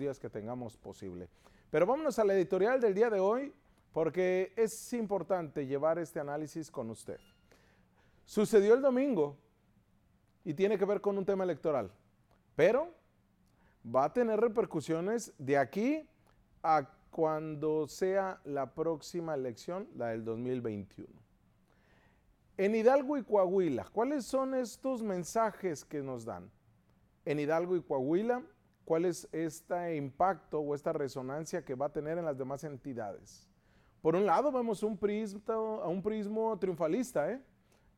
días que tengamos posible. Pero vámonos a la editorial del día de hoy porque es importante llevar este análisis con usted. Sucedió el domingo y tiene que ver con un tema electoral, pero va a tener repercusiones de aquí a cuando sea la próxima elección, la del 2021. En Hidalgo y Coahuila, ¿cuáles son estos mensajes que nos dan? En Hidalgo y Coahuila, ¿cuál es este impacto o esta resonancia que va a tener en las demás entidades? Por un lado, vemos un prismo, a un prismo triunfalista, ¿eh?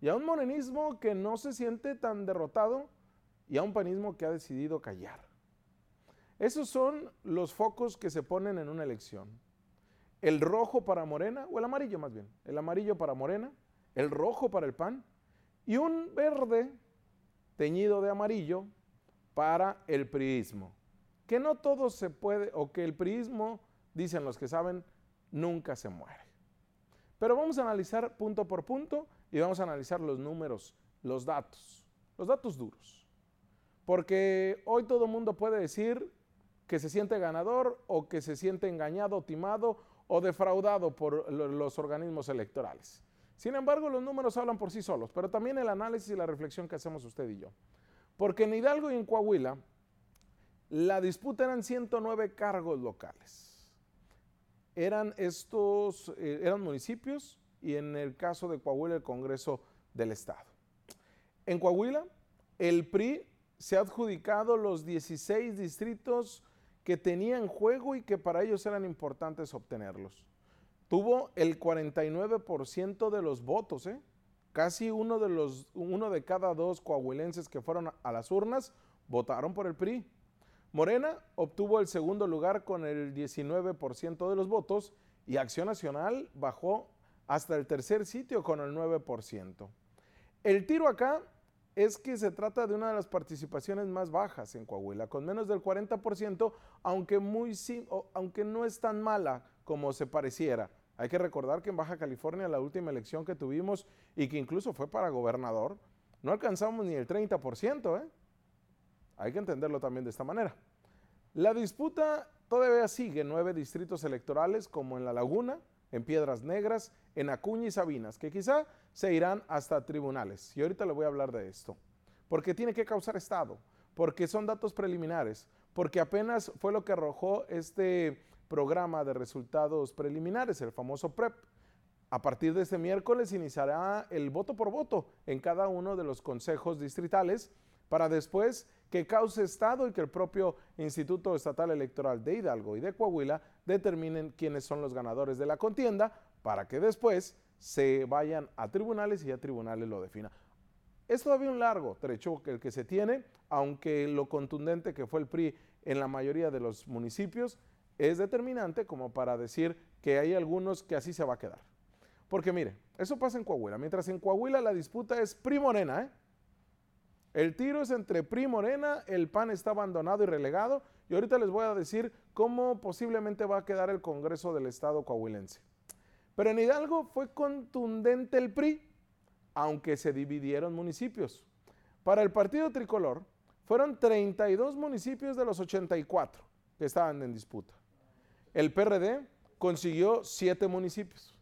y a un morenismo que no se siente tan derrotado, y a un panismo que ha decidido callar. Esos son los focos que se ponen en una elección. El rojo para Morena, o el amarillo más bien, el amarillo para Morena, el rojo para el PAN y un verde teñido de amarillo para el priismo. Que no todo se puede, o que el priismo, dicen los que saben, nunca se muere. Pero vamos a analizar punto por punto y vamos a analizar los números, los datos, los datos duros. Porque hoy todo el mundo puede decir que se siente ganador o que se siente engañado, timado o defraudado por los organismos electorales. Sin embargo, los números hablan por sí solos, pero también el análisis y la reflexión que hacemos usted y yo. Porque en Hidalgo y en Coahuila, la disputa eran 109 cargos locales. Eran estos, eh, eran municipios y en el caso de Coahuila el Congreso del Estado. En Coahuila, el PRI se ha adjudicado los 16 distritos que tenían juego y que para ellos eran importantes obtenerlos tuvo el 49% de los votos, ¿eh? Casi uno de, los, uno de cada dos coahuilenses que fueron a las urnas votaron por el PRI. Morena obtuvo el segundo lugar con el 19% de los votos y Acción Nacional bajó hasta el tercer sitio con el 9%. El tiro acá es que se trata de una de las participaciones más bajas en Coahuila, con menos del 40%, aunque, muy, aunque no es tan mala como se pareciera. Hay que recordar que en Baja California la última elección que tuvimos y que incluso fue para gobernador, no alcanzamos ni el 30%. ¿eh? Hay que entenderlo también de esta manera. La disputa todavía sigue en nueve distritos electorales como en La Laguna, en Piedras Negras, en Acuña y Sabinas, que quizá se irán hasta tribunales. Y ahorita le voy a hablar de esto. Porque tiene que causar Estado, porque son datos preliminares, porque apenas fue lo que arrojó este programa de resultados preliminares, el famoso PREP. A partir de este miércoles iniciará el voto por voto en cada uno de los consejos distritales para después que cause Estado y que el propio Instituto Estatal Electoral de Hidalgo y de Coahuila determinen quiénes son los ganadores de la contienda para que después se vayan a tribunales y a tribunales lo defina. Es todavía un largo trecho el que se tiene, aunque lo contundente que fue el PRI en la mayoría de los municipios es determinante como para decir que hay algunos que así se va a quedar. Porque mire, eso pasa en Coahuila. Mientras en Coahuila la disputa es PRI Morena, ¿eh? El tiro es entre PRI Morena, el PAN está abandonado y relegado, y ahorita les voy a decir cómo posiblemente va a quedar el Congreso del Estado coahuilense. Pero en Hidalgo fue contundente el PRI, aunque se dividieron municipios. Para el partido tricolor, fueron 32 municipios de los 84 que estaban en disputa. El PRD consiguió siete municipios.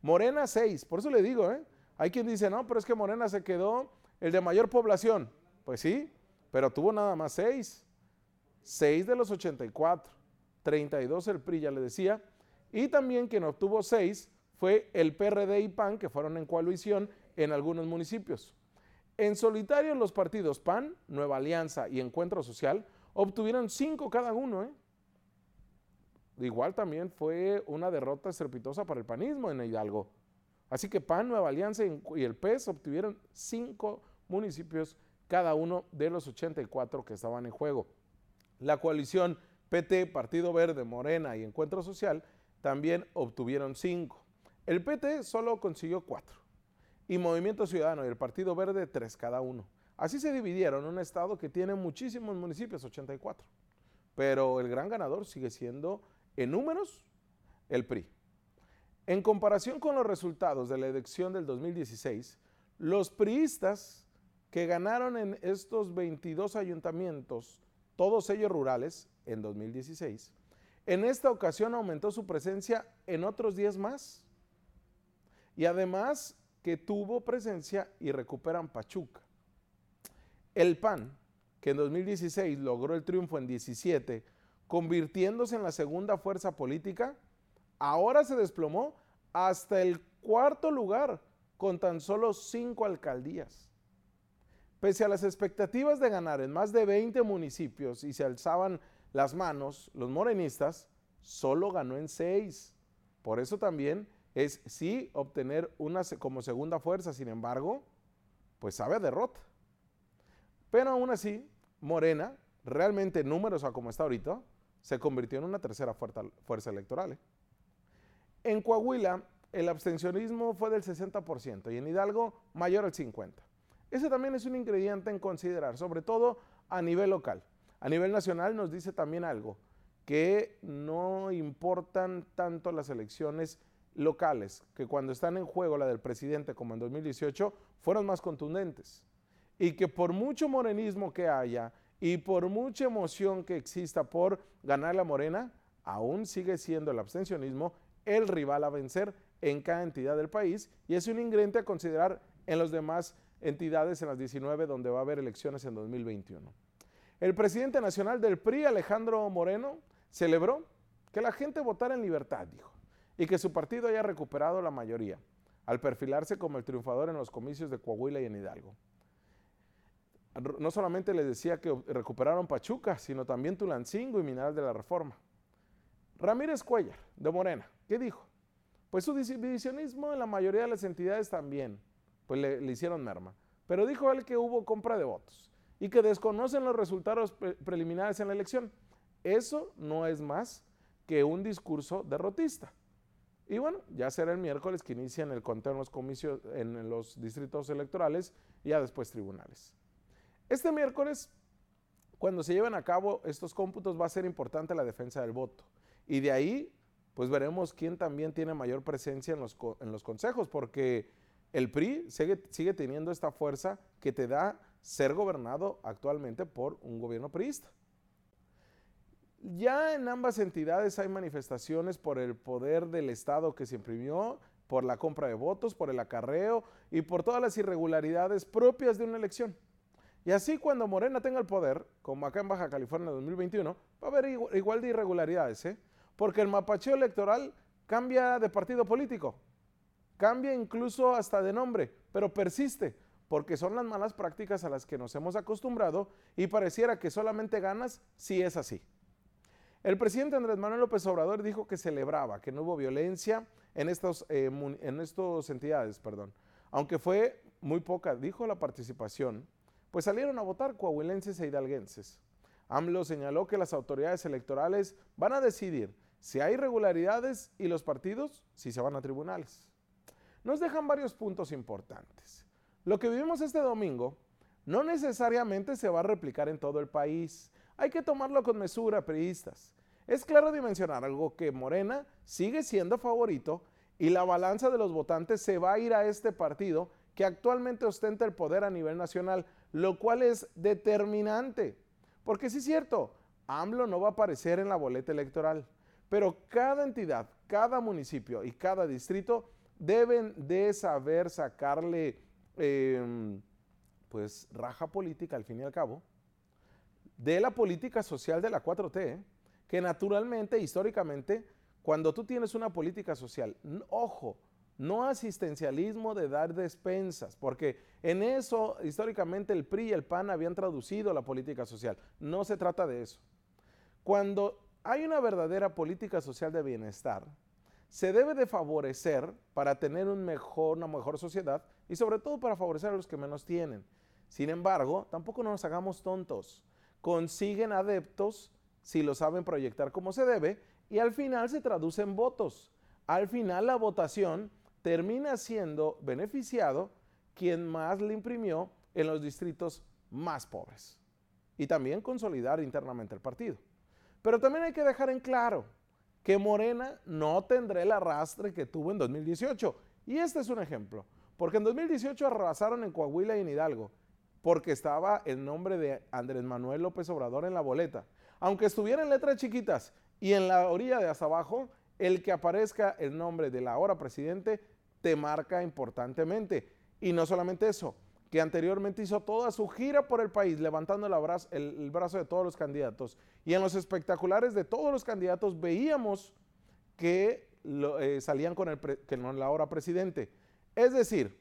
Morena seis. Por eso le digo, ¿eh? Hay quien dice, no, pero es que Morena se quedó el de mayor población. Pues sí, pero tuvo nada más seis. Seis de los 84. 32 el PRI, ya le decía. Y también quien obtuvo seis fue el PRD y PAN, que fueron en coalición en algunos municipios. En solitario los partidos PAN, Nueva Alianza y Encuentro Social obtuvieron cinco cada uno. ¿eh? igual también fue una derrota estrepitosa para el panismo en Hidalgo. Así que PAN, Nueva Alianza y el PES obtuvieron cinco municipios cada uno de los 84 que estaban en juego. La coalición PT, Partido Verde, Morena y Encuentro Social también obtuvieron cinco. El PT solo consiguió cuatro y Movimiento Ciudadano y el Partido Verde tres cada uno. Así se dividieron un estado que tiene muchísimos municipios, 84. Pero el gran ganador sigue siendo en números, el PRI. En comparación con los resultados de la elección del 2016, los priistas que ganaron en estos 22 ayuntamientos, todos ellos rurales, en 2016, en esta ocasión aumentó su presencia en otros 10 más. Y además que tuvo presencia y recuperan Pachuca. El PAN, que en 2016 logró el triunfo en 17, convirtiéndose en la segunda fuerza política, ahora se desplomó hasta el cuarto lugar con tan solo cinco alcaldías. Pese a las expectativas de ganar en más de 20 municipios y se alzaban las manos, los morenistas, solo ganó en seis. Por eso también es sí obtener una como segunda fuerza, sin embargo, pues sabe a derrota. Pero aún así, Morena, realmente en números como está ahorita, se convirtió en una tercera fuerza, fuerza electoral. ¿eh? En Coahuila, el abstencionismo fue del 60% y en Hidalgo mayor al 50%. Ese también es un ingrediente en considerar, sobre todo a nivel local. A nivel nacional nos dice también algo, que no importan tanto las elecciones locales, que cuando están en juego la del presidente como en 2018, fueron más contundentes. Y que por mucho morenismo que haya y por mucha emoción que exista por ganar la morena, aún sigue siendo el abstencionismo el rival a vencer en cada entidad del país y es un ingrediente a considerar en las demás entidades en las 19 donde va a haber elecciones en 2021. El presidente nacional del PRI, Alejandro Moreno, celebró que la gente votara en libertad, dijo, y que su partido haya recuperado la mayoría, al perfilarse como el triunfador en los comicios de Coahuila y en Hidalgo. No solamente les decía que recuperaron Pachuca, sino también Tulancingo y Mineral de la Reforma. Ramírez Cuellar, de Morena, ¿qué dijo? Pues su divisionismo en la mayoría de las entidades también, pues le, hicieron merma. Pero dijo él que hubo compra de votos y que desconocen los resultados preliminares en la elección. Eso no es más que un discurso derrotista. Y bueno, ya será el miércoles que inician el conteo en los comicios, en los distritos electorales y ya después tribunales. Este miércoles, cuando se lleven a cabo estos cómputos, va a ser importante la defensa del voto. Y de ahí, pues veremos quién también tiene mayor presencia en los, en los consejos, porque el PRI sigue, sigue teniendo esta fuerza que te da ser gobernado actualmente por un gobierno priista. Ya en ambas entidades hay manifestaciones por el poder del Estado que se imprimió, por la compra de votos, por el acarreo y por todas las irregularidades propias de una elección. Y así cuando Morena tenga el poder, como acá en Baja California en 2021, va a haber igual de irregularidades, ¿eh? Porque el mapacheo electoral cambia de partido político, cambia incluso hasta de nombre, pero persiste porque son las malas prácticas a las que nos hemos acostumbrado y pareciera que solamente ganas si es así. El presidente Andrés Manuel López Obrador dijo que celebraba que no hubo violencia en estas eh, en estos entidades, perdón, aunque fue muy poca, dijo la participación, pues salieron a votar coahuilenses e hidalguenses. AMLO señaló que las autoridades electorales van a decidir si hay irregularidades y los partidos si se van a tribunales. Nos dejan varios puntos importantes. Lo que vivimos este domingo no necesariamente se va a replicar en todo el país. Hay que tomarlo con mesura, periodistas. Es claro dimensionar algo que Morena sigue siendo favorito y la balanza de los votantes se va a ir a este partido que actualmente ostenta el poder a nivel nacional, lo cual es determinante. Porque sí es cierto, AMLO no va a aparecer en la boleta electoral, pero cada entidad, cada municipio y cada distrito deben de saber sacarle Em, pues raja política al fin y al cabo, de la política social de la 4T, que naturalmente, históricamente, cuando tú tienes una política social, ojo, no asistencialismo de dar despensas, porque en eso históricamente el PRI y el PAN habían traducido la política social. No se trata de eso. Cuando hay una verdadera política social de bienestar, se debe de favorecer para tener una mejor sociedad y sobre todo para favorecer a los que menos tienen. Sin embargo, tampoco nos hagamos tontos. Consiguen adeptos si lo saben proyectar como se debe y al final se traduce en votos. Al final la votación termina siendo beneficiado quien más le imprimió en los distritos más pobres. Y también consolidar internamente el partido. Pero también hay que dejar en claro que Morena no tendrá el arrastre que tuvo en 2018. Y este es un ejemplo. Porque en 2018 arrasaron en Coahuila y en Hidalgo, porque estaba el nombre de Andrés Manuel López Obrador en la boleta. aunque estuviera en letras chiquitas y en la orilla de hasta abajo, el que aparezca el nombre del ahora presidente te marca importantemente. Y no solamente eso, que anteriormente hizo toda su gira por el país, levantando el brazo, de todos los candidatos. Y en los espectaculares de todos los candidatos veíamos que eh, salían con el, que no, la ahora presidente. Es decir,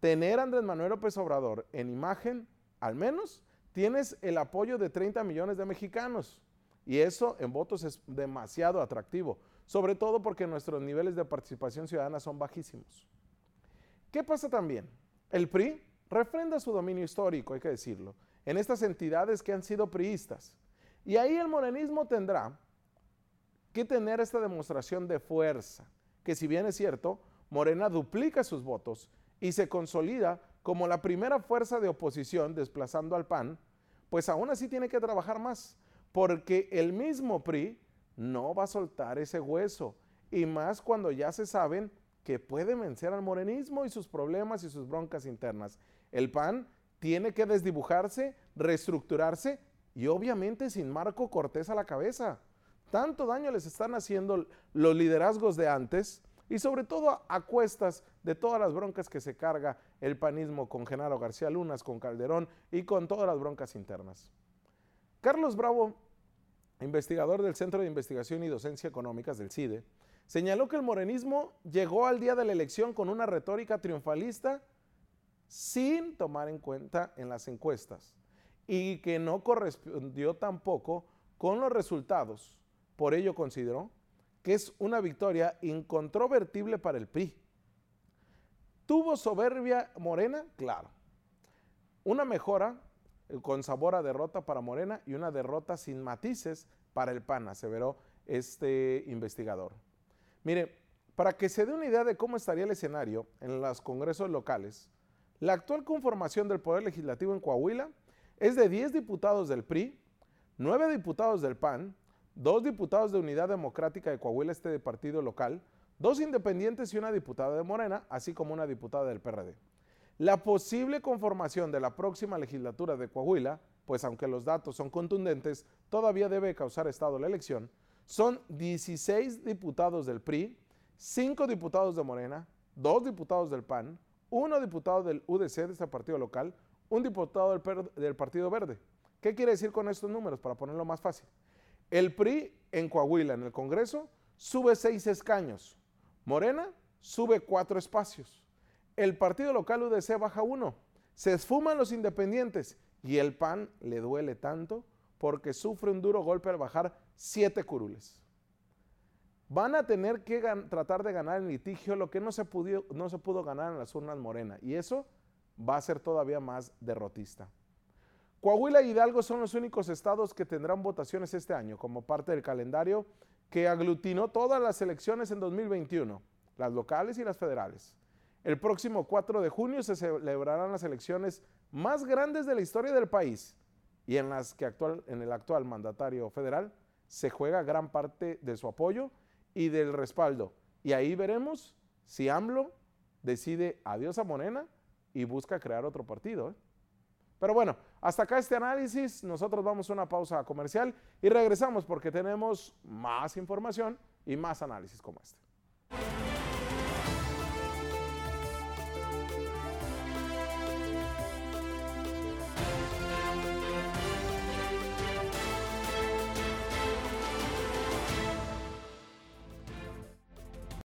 tener a Andrés Manuel López Obrador en imagen, al menos, tienes el apoyo de 30 millones de mexicanos. Y eso en votos es demasiado atractivo, sobre todo porque nuestros niveles de participación ciudadana son bajísimos. ¿Qué pasa también? El PRI refrenda su dominio histórico, hay que decirlo, en estas entidades que han sido priistas. Y ahí el morenismo tendrá que tener esta demostración de fuerza, que si bien es cierto, Morena duplica sus votos y se consolida como la primera fuerza de oposición desplazando al PAN, pues aún así tiene que trabajar más, porque el mismo PRI no va a soltar ese hueso, y más cuando ya se saben que puede vencer al morenismo y sus problemas y sus broncas internas. El PAN tiene que desdibujarse, reestructurarse y obviamente sin Marco Cortés a la cabeza. Tanto daño les están haciendo los liderazgos de antes y sobre todo a cuestas de todas las broncas que se carga el panismo con Genaro García Lunas, con Calderón y con todas las broncas internas. Carlos Bravo, investigador del Centro de Investigación y Docencia Económicas del CIDE, señaló que el morenismo llegó al día de la elección con una retórica triunfalista sin tomar en cuenta en las encuestas y que no correspondió tampoco con los resultados. Por ello consideró que es una victoria incontrovertible para el PRI. ¿Tuvo soberbia Morena? Claro. Una mejora eh, con sabor a derrota para Morena y una derrota sin matices para el PAN, aseveró este investigador. Mire, para que se dé una idea de cómo estaría el escenario en los congresos locales, la actual conformación del Poder Legislativo en Coahuila es de 10 diputados del PRI, 9 diputados del PAN, dos diputados de Unidad Democrática de Coahuila, este de partido local, dos independientes y una diputada de Morena, así como una diputada del PRD. La posible conformación de la próxima legislatura de Coahuila, pues aunque los datos son contundentes, todavía debe causar estado la elección, son 16 diputados del PRI, 5 diputados de Morena, 2 diputados del PAN, 1 diputado del UDC, de este partido local, un diputado del, del Partido Verde. ¿Qué quiere decir con estos números? Para ponerlo más fácil. El PRI en Coahuila, en el Congreso, sube seis escaños. Morena sube cuatro espacios. El partido local UDC baja uno. Se esfuman los independientes y el PAN le duele tanto porque sufre un duro golpe al bajar siete curules. Van a tener que tratar de ganar en litigio lo que no se, no se pudo ganar en las urnas Morena y eso va a ser todavía más derrotista. Coahuila y Hidalgo son los únicos estados que tendrán votaciones este año como parte del calendario que aglutinó todas las elecciones en 2021, las locales y las federales. El próximo 4 de junio se celebrarán las elecciones más grandes de la historia del país y en las que actual, en el actual mandatario federal se juega gran parte de su apoyo y del respaldo. Y ahí veremos si AMLO decide adiós a Morena y busca crear otro partido. ¿eh? Pero bueno, hasta acá este análisis. Nosotros vamos a una pausa comercial y regresamos porque tenemos más información y más análisis como este.